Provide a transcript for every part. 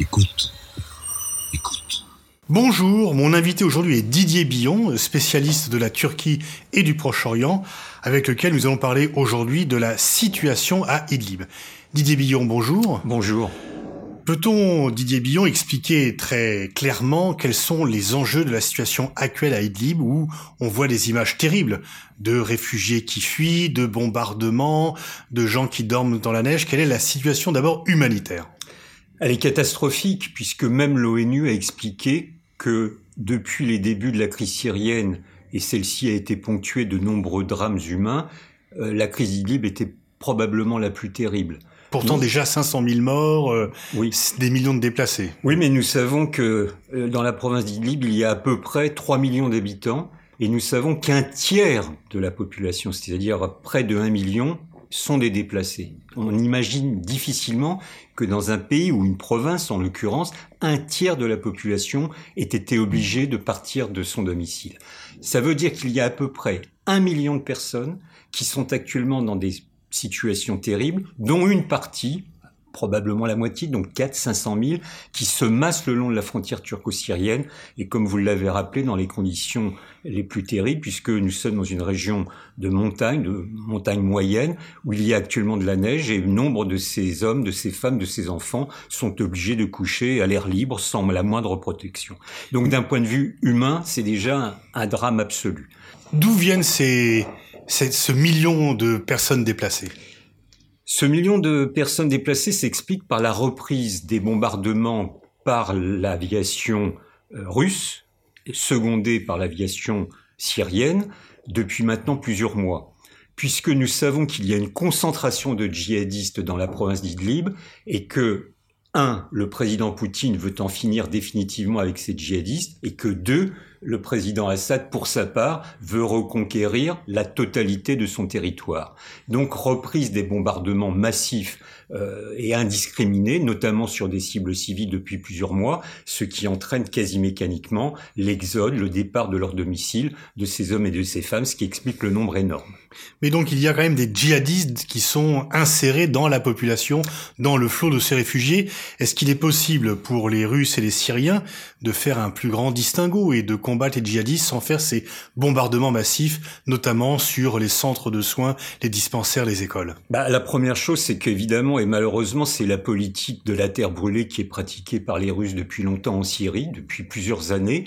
Écoute. Écoute. Bonjour, mon invité aujourd'hui est Didier Billon, spécialiste de la Turquie et du Proche-Orient, avec lequel nous allons parler aujourd'hui de la situation à Idlib. Didier Billon, bonjour. Bonjour. Peut-on, Didier Billon, expliquer très clairement quels sont les enjeux de la situation actuelle à Idlib où on voit des images terribles de réfugiés qui fuient, de bombardements, de gens qui dorment dans la neige? Quelle est la situation d'abord humanitaire? Elle est catastrophique puisque même l'ONU a expliqué que depuis les débuts de la crise syrienne, et celle-ci a été ponctuée de nombreux drames humains, euh, la crise d'Idlib était probablement la plus terrible. Pourtant déjà 500 000 morts, euh, Oui. des millions de déplacés. Oui, mais nous savons que euh, dans la province d'Idlib, il y a à peu près 3 millions d'habitants et nous savons qu'un tiers de la population, c'est-à-dire près de 1 million, sont des déplacés. On imagine difficilement que dans un pays ou une province, en l'occurrence, un tiers de la population ait été obligé de partir de son domicile. Ça veut dire qu'il y a à peu près un million de personnes qui sont actuellement dans des situations terribles, dont une partie, probablement la moitié, donc 4 500 000, qui se massent le long de la frontière turco-syrienne, et comme vous l'avez rappelé, dans les conditions les plus terribles, puisque nous sommes dans une région de montagne, de montagne moyenne, où il y a actuellement de la neige, et nombre de ces hommes, de ces femmes, de ces enfants sont obligés de coucher à l'air libre, sans la moindre protection. Donc d'un point de vue humain, c'est déjà un, drame absolu. D'où viennent ces, ces- ce million de personnes déplacées? Ce million de personnes déplacées s'explique par la reprise des bombardements par l'aviation euh, russe, secondée par l'aviation syrienne, depuis maintenant plusieurs mois. Puisque nous savons qu'il y a une concentration de djihadistes dans la province d'Idlib et que, un, le président Poutine veut en finir définitivement avec ces djihadistes et que, deux, le président Assad, pour sa part, veut reconquérir la totalité de son territoire. Donc reprise des bombardements massifs euh, et indiscriminés, notamment sur des cibles civiles depuis plusieurs mois, ce qui entraîne quasi mécaniquement l'exode, le départ de leur domicile de ces hommes et de ces femmes, ce qui explique le nombre énorme. Mais donc il y a quand même des djihadistes qui sont insérés dans la population, dans le flot de ces réfugiés. Est-ce qu'il est possible pour les Russes et les Syriens de faire un plus grand distinguo et de combattre les djihadistes sans faire ces bombardements massifs, notamment sur les centres de soins, les dispensaires, les écoles Bah, la première chose, c'est qu'évidemment, et malheureusement, c'est la politique de la terre brûlée qui est pratiquée par les Russes depuis longtemps en Syrie, depuis plusieurs années.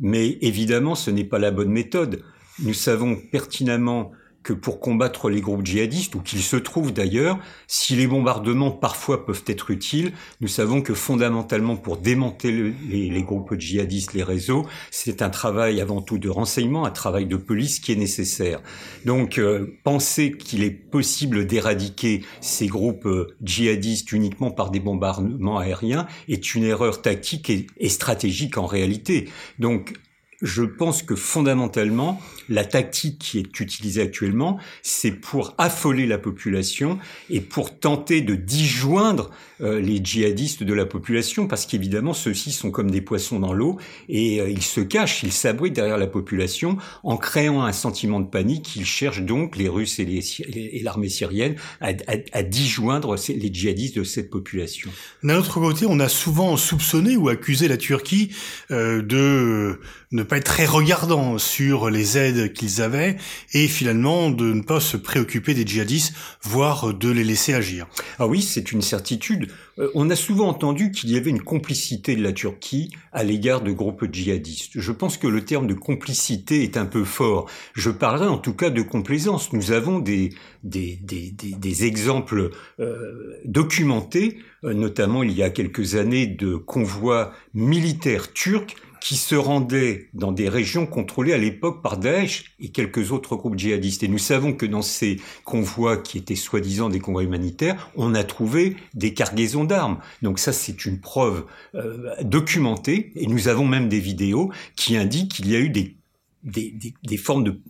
Mais évidemment, ce n'est pas la bonne méthode. Nous savons pertinemment que pour combattre les groupes djihadistes, ou qu'ils se trouvent d'ailleurs, si les bombardements parfois peuvent être utiles, nous savons que fondamentalement pour démanteler les, groupes djihadistes, les réseaux, c'est un travail avant tout de renseignement, un travail de police qui est nécessaire. Donc euh, penser qu'il est possible d'éradiquer ces groupes euh, djihadistes uniquement par des bombardements aériens est une erreur tactique et stratégique en réalité. Donc je pense que fondamentalement, la tactique qui est utilisée actuellement, c'est pour affoler la population et pour tenter de disjoindre euh, les djihadistes de la population, parce qu'évidemment, ceux-ci sont comme des poissons dans l'eau et euh, ils se cachent, ils s'abritent derrière la population en créant un sentiment de panique. Ils cherchent donc, les Russes et, l'armée syrienne, à, disjoindre les djihadistes de cette population. D'un autre côté, on a souvent soupçonné ou accusé la Turquie euh, de ne pas être très regardant sur les aides qu'ils avaient et finalement de ne pas se préoccuper des djihadistes, voire de les laisser agir. Ah oui, c'est une certitude. Euh, on a souvent entendu qu'il y avait une complicité de la Turquie à l'égard de groupes djihadistes. Je pense que le terme de complicité est un peu fort. Je parlerai en tout cas de complaisance. Nous avons des, des, des, des, des exemples euh, documentés, euh, notamment il y a quelques années de convois militaires turcs qui se rendaient dans des régions contrôlées à l'époque par Daesh et quelques autres groupes djihadistes. Et nous savons que dans ces convois qui étaient soi-disant des convois humanitaires, on a trouvé des cargaisons d'armes. Donc ça, c'est une preuve euh, documentée, et nous avons même des vidéos qui indiquent qu'il y a eu des, des, des, des formes de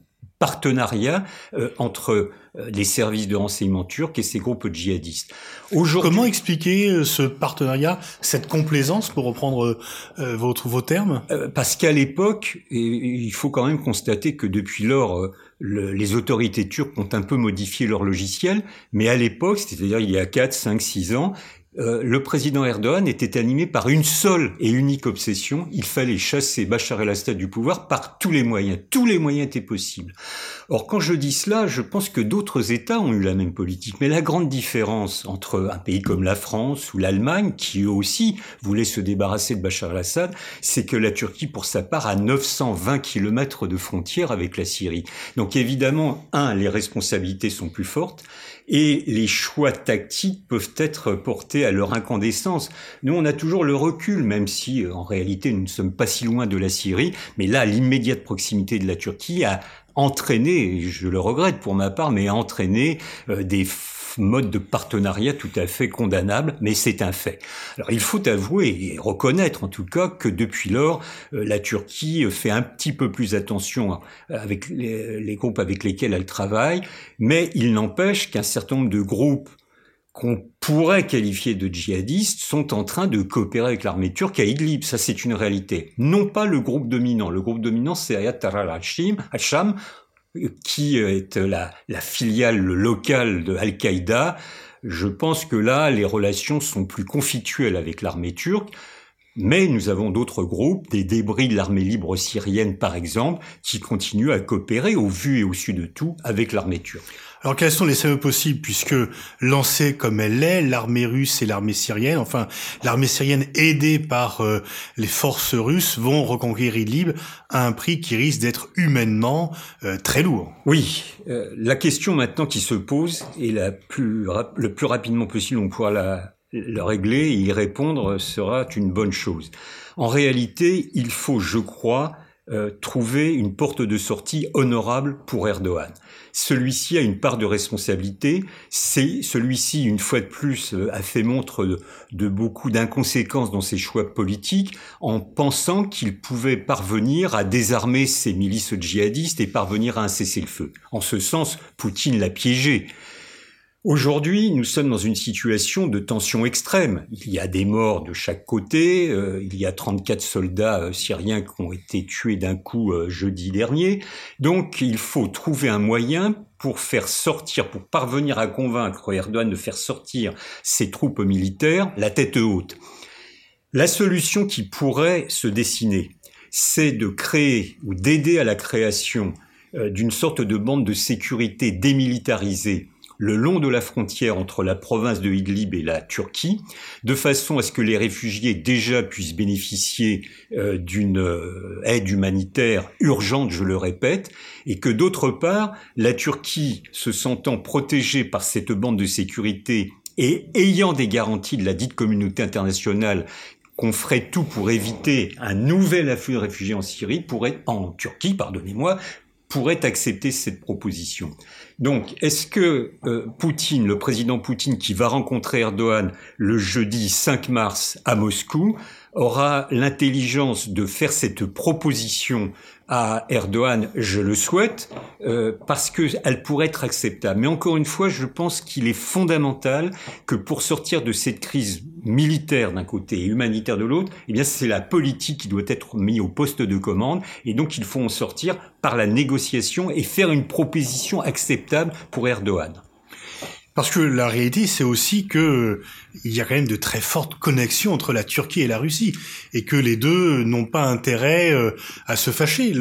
partenariat euh, entre euh, les services de renseignement turcs et ces groupes djihadistes. Comment expliquer euh, ce partenariat, cette complaisance, pour reprendre euh, votre, vos termes? Euh, parce qu'à l'époque, il faut quand même constater que depuis lors, euh, le- les autorités turques ont un peu modifié leur logiciel, mais à l'époque, c'est-à-dire il y a 4, 5, 6 ans, euh, le président Erdogan était animé par une seule et unique obsession. Il fallait chasser Bachar el-Assad du pouvoir par tous les moyens. Tous les moyens étaient possibles. Or, quand je dis cela, je pense que d'autres États ont eu la même politique. Mais la grande différence entre un pays comme la France ou l'Allemagne, qui eux aussi voulaient se débarrasser de Bachar el-Assad, c'est que la Turquie, pour sa part, a 920 kilomètres de frontière avec la Syrie. Donc évidemment, un, les responsabilités sont plus fortes et les choix tactiques peuvent être portés à leur incandescence. Nous, on a toujours le recul, même si euh, en réalité nous ne sommes pas si loin de la Syrie, mais là, l'immédiate proximité de la Turquie a entraîné, je le regrette pour ma part, mais entraîné euh, des mode de partenariat tout à fait condamnable, mais c'est un fait. Alors il faut avouer et reconnaître en tout cas que depuis lors, euh, la Turquie fait un petit peu plus attention avec les, groupes avec lesquels elle travaille, mais il n'empêche qu'un certain nombre de groupes qu'on pourrait qualifier de djihadistes sont en train de coopérer avec l'armée turque à Idlib. Ça, c'est une réalité. Non pas le groupe dominant. Le groupe dominant, c'est Ayat al-Hasham, qui est la, la filiale locale de Al-Qaïda, je pense que là, les relations sont plus conflictuelles avec l'armée turque. Mais nous avons d'autres groupes, des débris de l'armée libre syrienne par exemple, qui continuent à coopérer au vu et au su de tout avec l'armée turque. Alors quels sont les scénarios possibles puisque lancée comme elle l'est, l'armée russe et l'armée syrienne, enfin l'armée syrienne aidée par euh, les forces russes vont reconquérir Idlib à un prix qui risque d'être humainement euh, très lourd. Oui, euh, la question maintenant qui se pose et la plus le plus rapidement possible on pourra la, la régler et y répondre sera une bonne chose. En réalité, il faut, je crois, euh, trouver une porte de sortie honorable pour Erdogan. Celui-ci a une part de responsabilité. C'est celui-ci, une fois de plus, euh, a fait montre de, beaucoup d'inconséquences dans ses choix politiques en pensant qu'il pouvait parvenir à désarmer ses milices djihadistes et parvenir à un cessez-le-feu. En ce sens, Poutine l'a piégé. Aujourd'hui, nous sommes dans une situation de tension extrême. Il y a des morts de chaque côté. Euh, il y a 34 soldats euh, syriens qui ont été tués d'un coup euh, jeudi dernier. Donc, il faut trouver un moyen pour faire sortir, pour parvenir à convaincre Erdogan de faire sortir ses troupes militaires la tête haute. La solution qui pourrait se dessiner, c'est de créer ou d'aider à la création d'une sorte de bande de sécurité démilitarisée le long de la frontière entre la province de Idlib et la Turquie, de façon à ce que les réfugiés déjà puissent bénéficier euh, d'une euh, aide humanitaire urgente, je le répète, et que d'autre part, la Turquie, se sentant protégée par cette bande de sécurité et ayant des garanties de la dite communauté internationale qu'on ferait tout pour éviter un nouvel afflux de réfugiés en Syrie, pourrait, en Turquie, pardonnez-moi, pourrait accepter cette proposition. Donc, est-ce que euh, Poutine, le président Poutine, qui va rencontrer Erdogan le jeudi 5 mars à Moscou, aura l'intelligence de faire cette proposition à Erdogan, je le souhaite, euh, parce qu'elle pourrait être acceptable. Mais encore une fois, je pense qu'il est fondamental que pour sortir de cette crise militaire d'un côté et humanitaire de l'autre, eh bien c'est la politique qui doit être mise au poste de commande, et donc il faut en sortir par la négociation et faire une proposition acceptable pour Erdogan. Parce que la réalité, c'est aussi que il y a quand même de très fortes connexions entre la Turquie et la Russie et que les deux n'ont pas intérêt euh, à se fâcher.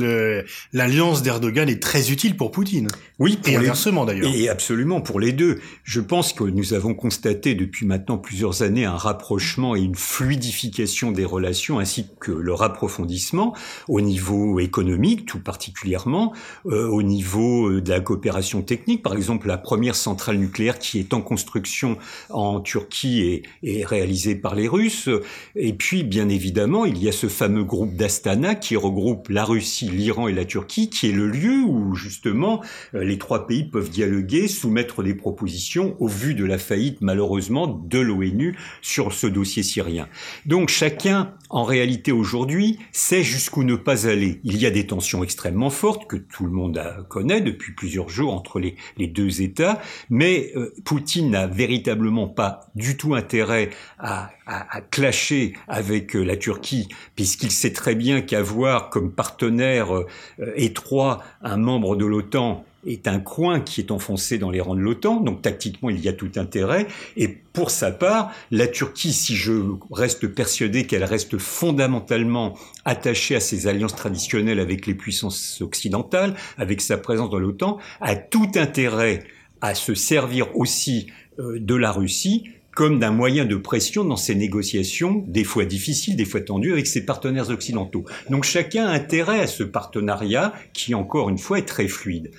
L'alliance d'Erdogan est très utile pour Poutine. Oui, pour et inversement d'ailleurs. Et absolument pour les deux. Je pense que nous avons constaté depuis maintenant plusieurs années un rapprochement et une fluidification des relations ainsi que leur approfondissement au niveau économique tout particulièrement, euh, au niveau euh, de la coopération technique. Par exemple, la première centrale nucléaire qui est en construction en Turquie est, réalisé par les Russes. Et puis, bien évidemment, il y a ce fameux groupe d'Astana qui regroupe la Russie, l'Iran et la Turquie, qui est le lieu où, justement, euh, les trois pays peuvent dialoguer, soumettre des propositions au vu de la faillite, malheureusement, de l'ONU sur ce dossier syrien. Donc, chacun, en réalité, aujourd'hui, sait jusqu'où ne pas aller. Il y a des tensions extrêmement fortes que tout le monde connaît depuis plusieurs jours entre les, deux États, mais euh, Poutine n'a véritablement pas du tout intérêt à, à, à clasher avec la Turquie, puisqu'il sait très bien qu'avoir comme partenaire étroit un membre de l'OTAN est un coin qui est enfoncé dans les rangs de l'OTAN, donc tactiquement il y a tout intérêt. Et pour sa part, la Turquie, si je reste persuadé qu'elle reste fondamentalement attachée à ses alliances traditionnelles avec les puissances occidentales, avec sa présence dans l'OTAN, a tout intérêt à se servir aussi euh, de la Russie comme d'un moyen de pression dans ces négociations, des fois difficiles, des fois tendues, avec ses partenaires occidentaux. Donc chacun a intérêt à ce partenariat qui, encore une fois, est très fluide.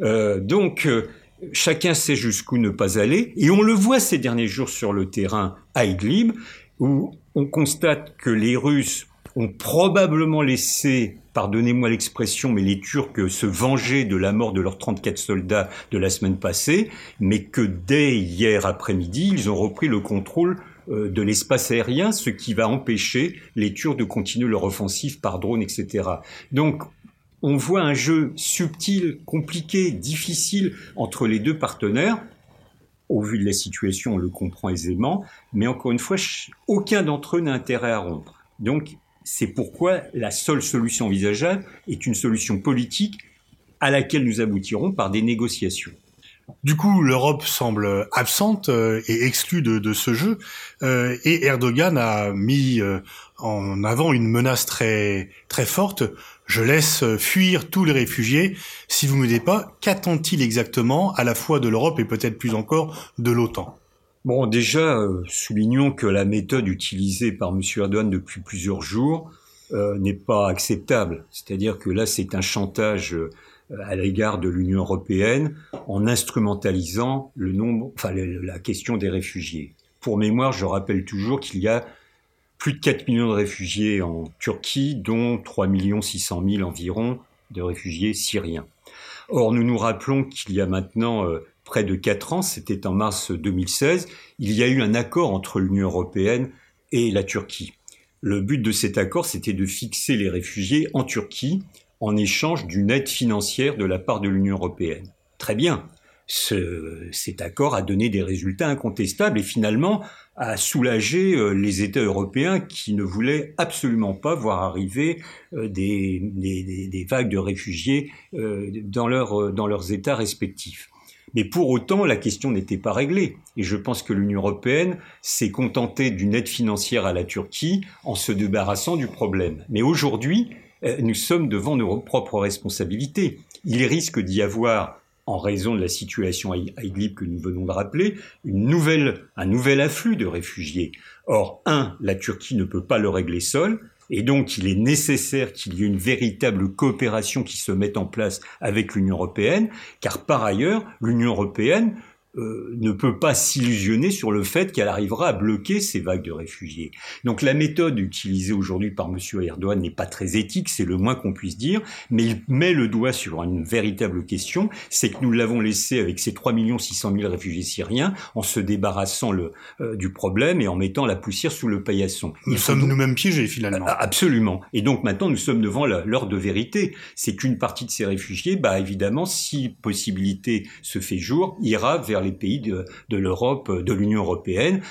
Euh, donc, euh, chacun sait jusqu'où ne pas aller. Et on le voit ces derniers jours sur le terrain à Idlib, où on constate que les Russes ont probablement laissé, pardonnez-moi l'expression, mais les Turcs se venger de la mort de leurs 34 soldats de la semaine passée, mais que dès hier après-midi, ils ont repris le contrôle euh, de l'espace aérien, ce qui va empêcher les Turcs de continuer leur offensive par drone, etc. Donc, on voit un jeu subtil, compliqué, difficile entre les deux partenaires. Au vu de la situation, on le comprend aisément, mais encore une fois, aucun d'entre eux n'a intérêt à rompre. Donc, c'est pourquoi la seule solution envisageable est une solution politique à laquelle nous aboutirons par des négociations. Du coup, l'Europe semble absente euh, et exclue de, ce jeu, euh, et Erdogan a mis euh, en avant une menace très très forte. Je laisse fuir tous les réfugiés. Si vous m'aidez pas, qu'attend-il exactement à la fois de l'Europe et peut-être plus encore de l'OTAN? Bon, déjà, soulignons que la méthode utilisée par M. Erdogan depuis plusieurs jours n'est pas acceptable. C'est-à-dire que là, c'est un chantage euh, à l'égard de l'Union européenne en instrumentalisant le nombre, enfin la question des réfugiés. Pour mémoire, je rappelle toujours qu'il y a plus de 4 millions de réfugiés en Turquie, dont 3 600 000 environ de réfugiés syriens. Or, nous nous rappelons qu'il y a maintenant euh, près de 4 ans, c'était en mars 2016, il y a eu un accord entre l'Union européenne et la Turquie. Le but de cet accord, c'était de fixer les réfugiés en Turquie en échange d'une aide financière de la part de l'Union européenne. Très bien. cet accord a donné des résultats incontestables et finalement a soulagé euh, les États européens qui ne voulaient absolument pas voir arriver euh, des, vagues de réfugiés euh, dans, dans leurs États respectifs. Mais pour autant, la question n'était pas réglée. Et je pense que l'Union européenne s'est contentée d'une aide financière à la Turquie en se débarrassant du problème. Mais aujourd'hui, euh, nous sommes devant nos propres responsabilités. Il risque d'y avoir en raison de la situation à Idlib que nous venons de rappeler, un nouvel afflux de réfugiés. Or, un, la Turquie ne peut pas le régler seule, et donc il est nécessaire qu'il y ait une véritable coopération qui se mette en place avec l'Union européenne, car par ailleurs, l'Union européenne euh, ne peut pas s'illusionner sur le fait qu'elle arrivera à bloquer ces vagues de réfugiés. Donc la méthode utilisée aujourd'hui par M. Erdogan n'est pas très éthique, c'est le moins qu'on puisse dire, mais il met le doigt sur une véritable question, c'est que nous l'avons laissé avec ces 3 600 000 réfugiés syriens en se débarrassant le, euh, du problème et en mettant la poussière sous le paillasson. Nous sommes nous-mêmes piégés finalement. Absolument. Et donc maintenant nous sommes devant l'heure de vérité. C'est qu'une partie de ces réfugiés, bah évidemment, si possibilité se fait jour, ira vers les pays de, l'Europe, de l'Union européenne,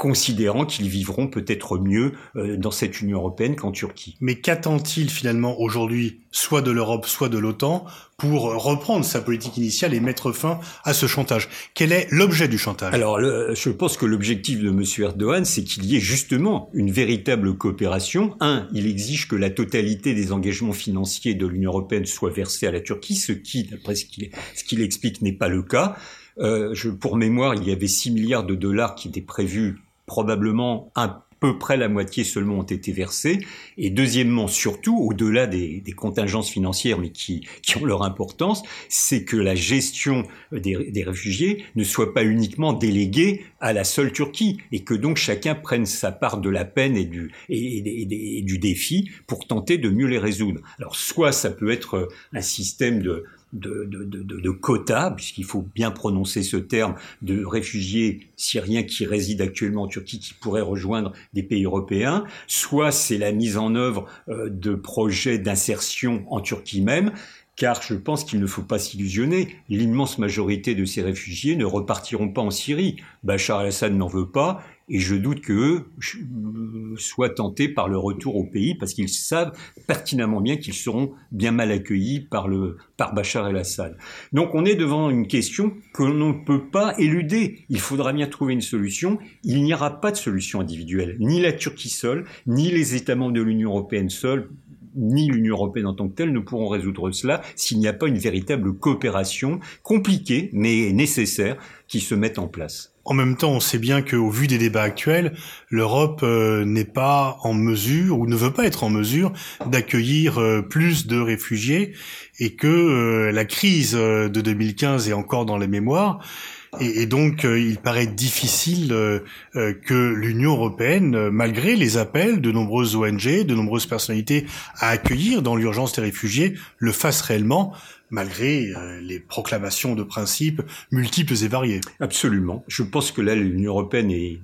considérant qu'ils vivront peut-être mieux euh, dans cette Union européenne qu'en Turquie. Mais qu'attend-il finalement aujourd'hui, soit de l'Europe, soit de l'OTAN, pour reprendre sa politique initiale et mettre fin à ce chantage? Quel est l'objet du chantage? Alors, je pense que l'objectif de M. Erdogan, c'est qu'il y ait justement une véritable coopération. Un, il exige que la totalité des engagements financiers de l'Union européenne soit versée à la Turquie, ce qui, d'après ce qu'il explique, n'est pas le cas. Euh, je, pour mémoire, il y avait 6 milliards de dollars qui étaient prévus, probablement à peu près la moitié seulement ont été versés. Et deuxièmement, surtout, au-delà des, des, contingences financières, mais qui, qui ont leur importance, c'est que la gestion des, des, réfugiés ne soit pas uniquement déléguée à la seule Turquie, et que donc chacun prenne sa part de la peine et du, et, et, et du défi pour tenter de mieux les résoudre. Alors soit ça peut être un système de, de, de, de, de quotas, puisqu'il faut bien prononcer ce terme, de réfugiés syriens qui résident actuellement en Turquie, qui pourraient rejoindre des pays européens, soit c'est la mise en œuvre euh, de projets d'insertion en Turquie même, car je pense qu'il ne faut pas s'illusionner. L'immense majorité de ces réfugiés ne repartiront pas en Syrie. Bachar al-Assad n'en veut pas, et je doute qu'eux euh, soient tentés par le retour au pays, parce qu'ils savent pertinemment bien qu'ils seront bien mal accueillis par, le, par Bachar el-Assad. Donc on est devant une question que l'on ne peut pas éluder. Il faudra bien trouver une solution. Il n'y aura pas de solution individuelle. Ni la Turquie seule, ni les États membres de l'Union européenne seuls ni l'Union européenne en tant que telle ne pourront résoudre cela s'il n'y a pas une véritable coopération compliquée mais nécessaire qui se mette en place. En même temps, on sait bien qu'au vu des débats actuels, l'Europe euh, n'est pas en mesure ou ne veut pas être en mesure d'accueillir euh, plus de réfugiés et que euh, la crise de 2015 est encore dans les mémoires et, donc, euh, il paraît difficile euh, euh, que l'Union européenne, malgré les appels de nombreuses ONG, de nombreuses personnalités à accueillir dans l'urgence des réfugiés, le fasse réellement malgré les proclamations de principes multiples et variés. Absolument. Je pense que là, l'Union européenne est,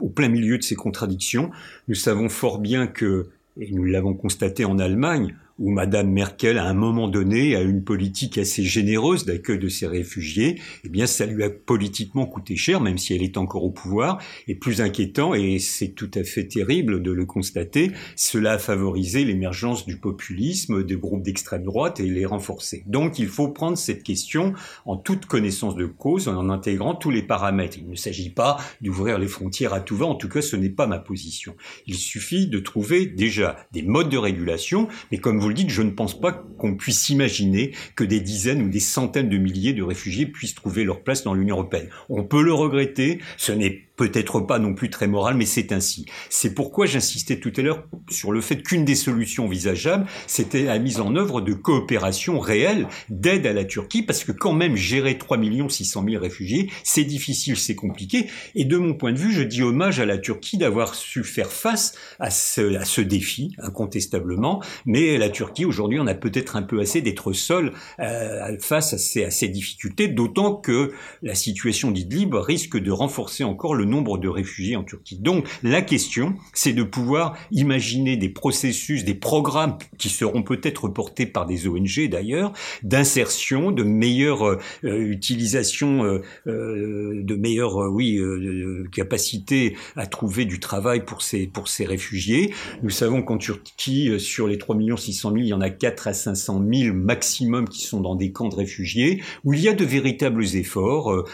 au plein milieu de ces contradictions. Nous savons fort bien que, et nous l'avons constaté en Allemagne, où Madame Merkel, à un moment donné, a une politique assez généreuse d'accueil de ces réfugiés, eh bien, ça lui a politiquement coûté cher, même si elle est encore au pouvoir. Et plus inquiétant, et c'est tout à fait terrible de le constater, cela a favorisé l'émergence du populisme, des groupes d'extrême droite et les renforcer. Donc, il faut prendre cette question en toute connaissance de cause, en intégrant tous les paramètres. Il ne s'agit pas d'ouvrir les frontières à tout va. En tout cas, ce n'est pas ma position. Il suffit de trouver déjà des modes de régulation, mais comme vous je ne pense pas qu'on puisse imaginer que des dizaines ou des centaines de milliers de réfugiés puissent trouver leur place dans l'Union européenne. On peut le regretter, ce n'est peut-être pas non plus très moral, mais c'est ainsi. C'est pourquoi j'insistais tout à l'heure sur le fait qu'une des solutions envisageables, c'était la mise en œuvre de coopération réelle, d'aide à la Turquie, parce que quand même gérer 3 600 000 réfugiés, c'est difficile, c'est compliqué. Et de mon point de vue, je dis hommage à la Turquie d'avoir su faire face à ce, à ce défi, incontestablement. Mais la Turquie, aujourd'hui, on a peut-être un peu assez d'être seul euh, face à ces, à ces difficultés, d'autant que la situation d'Idlib risque de renforcer encore le nombre de réfugiés en Turquie. Donc la question, c'est de pouvoir imaginer des processus, des programmes qui seront peut-être portés par des ONG d'ailleurs, d'insertion, de meilleure euh, utilisation, euh, euh, de meilleure, oui, capacité à trouver du travail pour ces pour ces réfugiés. Nous savons qu'en Turquie, sur les 3 600 000, il y en a 4 à 500 000 maximum qui sont dans des camps de réfugiés, où il y a de véritables efforts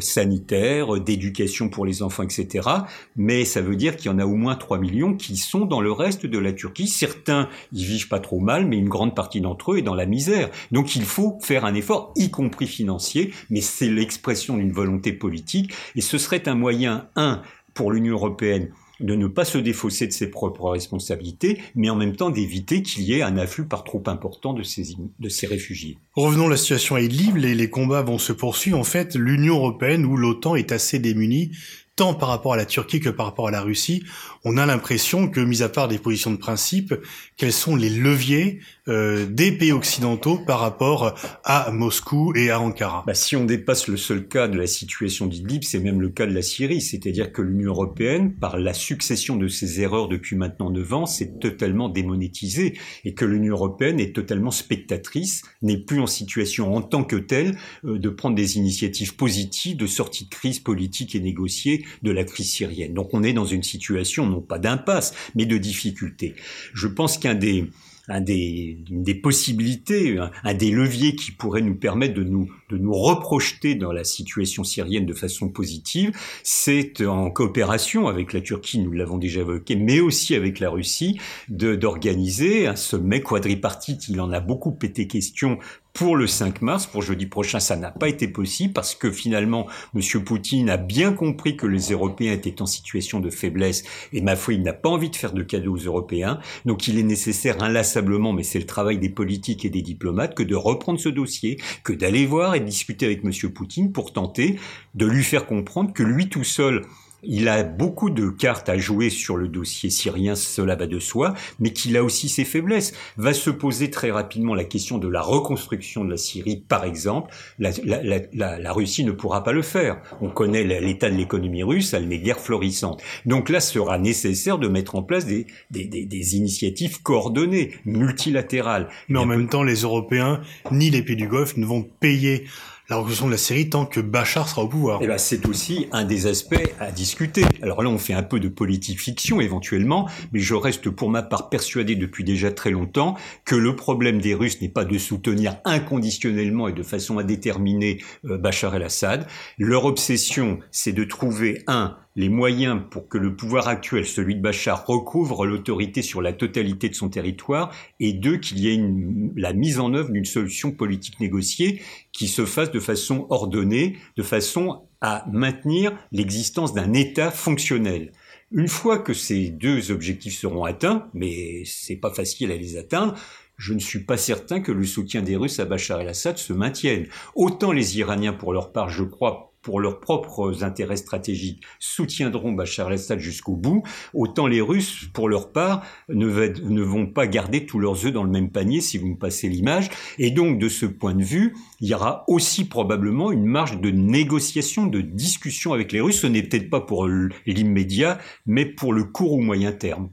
sanitaires, d'éducation pour les enfants, etc. Mais ça veut dire qu'il y en a au moins 3 millions qui sont dans le reste de la Turquie. Certains y vivent pas trop mal, mais une grande partie d'entre eux est dans la misère. Donc il faut faire un effort, y compris financier, mais c'est l'expression d'une volonté politique. Et ce serait un moyen, un, pour l'Union européenne de ne pas se défausser de ses propres responsabilités, mais en même temps d'éviter qu'il y ait un afflux par trop important de ces, réfugiés. Revenons à la situation à Idlib, les, les combats vont se poursuivre. En fait, l'Union européenne ou l'OTAN est assez démunie tant par rapport à la Turquie que par rapport à la Russie, on a l'impression que, mis à part des positions de principe, quels sont les leviers euh, des pays occidentaux par rapport à Moscou et à Ankara. Bah, Si on dépasse le seul cas de la situation d'Idlib, c'est même le cas de la Syrie, c'est-à-dire que l'Union européenne, par la succession de ses erreurs depuis maintenant neuf ans, s'est totalement démonétisée et que l'Union européenne est totalement spectatrice, n'est plus en situation en tant que telle euh, de prendre des initiatives positives de sortie de crise politique et négociée de la crise syrienne. Donc on est dans une situation non pas d'impasse, mais de difficulté. Je pense qu'un des un des, des possibilités, un, des leviers qui pourrait nous permettre de nous, de nous reprojeter dans la situation syrienne de façon positive, c'est en coopération avec la Turquie, nous l'avons déjà évoqué, mais aussi avec la Russie, d'organiser un sommet quadripartite. Il en a beaucoup été question pour le 5 mars, pour jeudi prochain, ça n'a pas été possible parce que finalement, M. Poutine a bien compris que les Européens étaient en situation de faiblesse et ma foi, il n'a pas envie de faire de cadeaux aux Européens. Donc il est nécessaire inlassablement, mais c'est le travail des politiques et des diplomates, que de reprendre ce dossier, que d'aller voir discuter avec M. Poutine pour tenter de lui faire comprendre que lui tout seul il a beaucoup de cartes à jouer sur le dossier syrien, cela va de soi, mais qu'il a aussi ses faiblesses. Va se poser très rapidement la question de la reconstruction de la Syrie, par exemple. La, la, la, la Russie ne pourra pas le faire. On connaît l'état de l'économie russe, elle n'est guère florissante. Donc là, sera nécessaire de mettre en place des, des, des, des initiatives coordonnées, multilatérales. Mais en même temps, les Européens ni les pays du Golfe ne vont payer la reconstruction de la Syrie tant que Bachar sera au pouvoir. Eh ben, c'est aussi un des aspects à discuter. Alors là, on fait un peu de politique fiction éventuellement, mais je reste pour ma part persuadé depuis déjà très longtemps que le problème des Russes n'est pas de soutenir inconditionnellement et de façon indéterminée euh, Bachar el-Assad. Leur obsession, c'est de trouver un les moyens pour que le pouvoir actuel, celui de Bachar, recouvre l'autorité sur la totalité de son territoire, et deux, qu'il y ait une, la mise en œuvre d'une solution politique négociée qui se fasse de façon ordonnée, de façon à maintenir l'existence d'un État fonctionnel. Une fois que ces deux objectifs seront atteints, mais c'est pas facile à les atteindre, je ne suis pas certain que le soutien des Russes à Bachar el-Assad se maintienne. Autant les Iraniens, pour leur part, je crois, pour leurs propres intérêts stratégiques, soutiendront Bachar el-Assad jusqu'au bout, autant les Russes, pour leur part, ne, ne, vont pas garder tous leurs œufs dans le même panier, si vous me passez l'image. Et donc, de ce point de vue, il y aura aussi probablement une marge de négociation, de discussion avec les Russes. Ce n'est peut-être pas pour l'immédiat, mais pour le court ou moyen terme.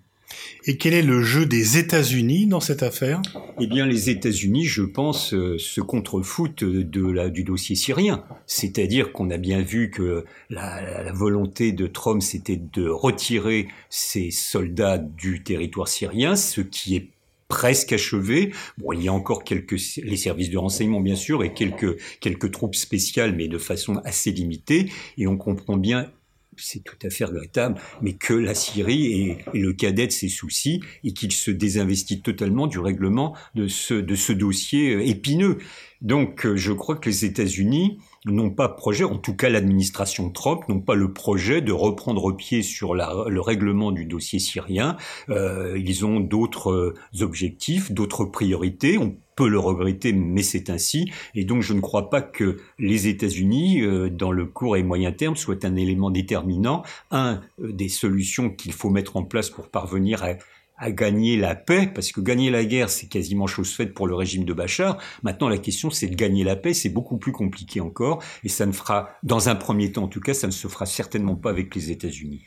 Et quel est le jeu des États-Unis dans cette affaire? Eh bien, les États-Unis, je pense, euh, se contrefoutent du dossier syrien. C'est-à-dire qu'on a bien vu que la, la volonté de Trump, c'était de retirer ses soldats du territoire syrien, ce qui est presque achevé. Bon, il y a encore quelques les services de renseignement bien sûr et quelques quelques troupes spéciales, mais de façon assez limitée. Et on comprend bien c'est tout à fait regrettable, mais que la Syrie est, le cadet de ses soucis et qu'il se désinvestit totalement du règlement de ce, de ce dossier euh, épineux. Donc euh, je crois que les États-Unis n'ont pas projet, en tout cas l'administration Trump, n'ont pas le projet de reprendre pied sur le règlement du dossier syrien. Euh, ils ont d'autres objectifs, d'autres priorités. Peut le regretter, mais c'est ainsi. Et donc je ne crois pas que les États-Unis, euh, dans le court et moyen terme, soient un élément déterminant. Un euh, des solutions qu'il faut mettre en place pour parvenir à à gagner la paix, parce que gagner la guerre, c'est quasiment chose faite pour le régime de Bachar. Maintenant, la question, c'est de gagner la paix, c'est beaucoup plus compliqué encore, et ça ne fera, dans un premier temps en tout cas, ça ne se fera certainement pas avec les États-Unis.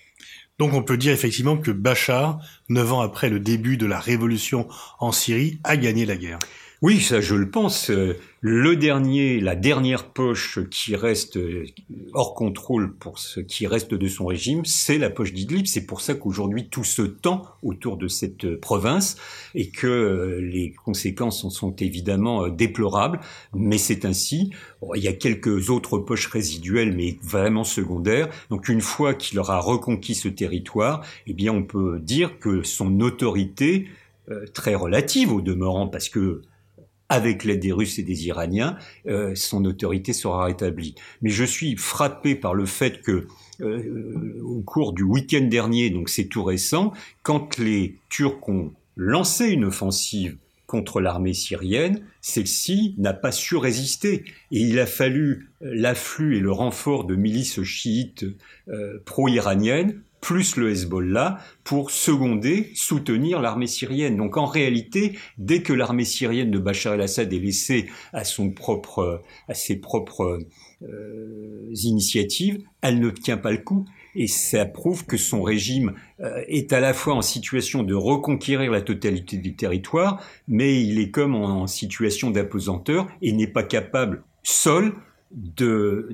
Donc on peut dire effectivement que Bachar, neuf ans après le début de la révolution en Syrie, a gagné la guerre. Oui, ça je le pense. Euh, le dernier, la dernière poche qui reste euh, hors contrôle pour ce qui reste de son régime, c'est la poche d'Idlib. C'est pour ça qu'aujourd'hui tout se tend autour de cette euh, province et que les conséquences en sont évidemment déplorables, mais c'est ainsi. il y a quelques autres poches résiduelles, mais vraiment secondaires. Donc une fois qu'il aura reconquis ce territoire, eh bien on peut dire que son autorité très relative au demeurant, parce que avec l'aide des Russes et des Iraniens, euh, son autorité sera rétablie. Mais je suis frappé par le fait que euh, au cours du week-end dernier, donc c'est tout récent, quand les Turcs ont lancé une offensive contre l'armée syrienne, celle-ci n'a pas su résister. Et il a fallu l'afflux et le renfort de milices chiites euh, pro-iraniennes plus le Hezbollah pour seconder, soutenir l'armée syrienne. Donc en réalité, dès que l'armée syrienne de Bachar el-Assad est laissée à son propre, à ses propres euh, initiatives, elle ne tient pas le coup. Et ça prouve que son régime euh, est à la fois en situation de reconquérir la totalité du territoire, mais il est comme en, en situation d'apesanteur et n'est pas capable seul de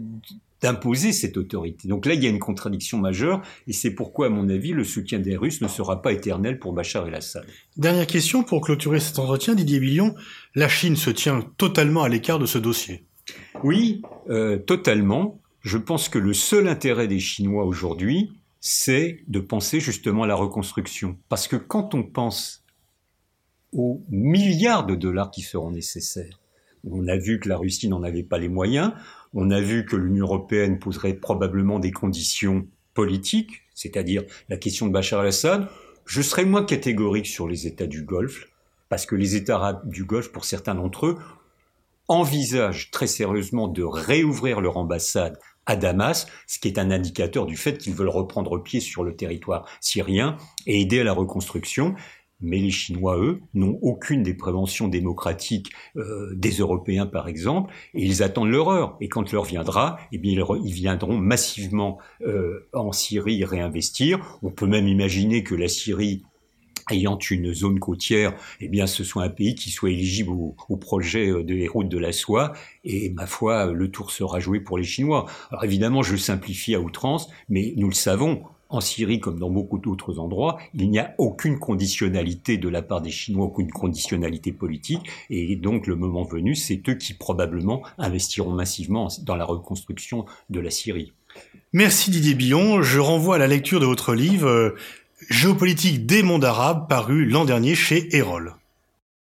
d'imposer cette autorité. Donc là, il y a une contradiction majeure, et c'est pourquoi, à mon avis, le soutien des Russes ne sera pas éternel pour Bachar el-Assad. Dernière question pour clôturer cet entretien, Didier Billion. La Chine se tient totalement à l'écart de ce dossier? Oui, euh, totalement. Je pense que le seul intérêt des Chinois aujourd'hui, c'est de penser justement à la reconstruction. Parce que quand on pense aux milliards de dollars qui seront nécessaires, on a vu que la Russie n'en avait pas les moyens, on a vu que l'Union européenne poserait probablement des conditions politiques, c'est-à-dire la question de Bachar el-Assad. Je serais moins catégorique sur les États du Golfe, parce que les États arabes du Golfe, pour certains d'entre eux, envisagent très sérieusement de réouvrir leur ambassade à Damas, ce qui est un indicateur du fait qu'ils veulent reprendre pied sur le territoire syrien et aider à la reconstruction. Mais les Chinois, eux, n'ont aucune des préventions démocratiques euh, des Européens, par exemple, et ils attendent l'horreur. Et quand l'heure viendra, eh bien, ils viendront massivement euh, en Syrie réinvestir. On peut même imaginer que la Syrie ayant une zone côtière, eh bien, ce soit un pays qui soit éligible au, projet euh, des routes de la soie. Et ma foi, le tour sera joué pour les Chinois. Alors évidemment, je simplifie à outrance, mais nous le savons, en Syrie comme dans beaucoup d'autres endroits, il n'y a aucune conditionnalité de la part des Chinois, aucune conditionnalité politique, et donc le moment venu, c'est eux qui probablement investiront massivement dans la reconstruction de la Syrie. Merci Didier Billon. Je renvoie à la lecture de votre livre euh, Géopolitique des mondes arabes paru l'an dernier chez Erol.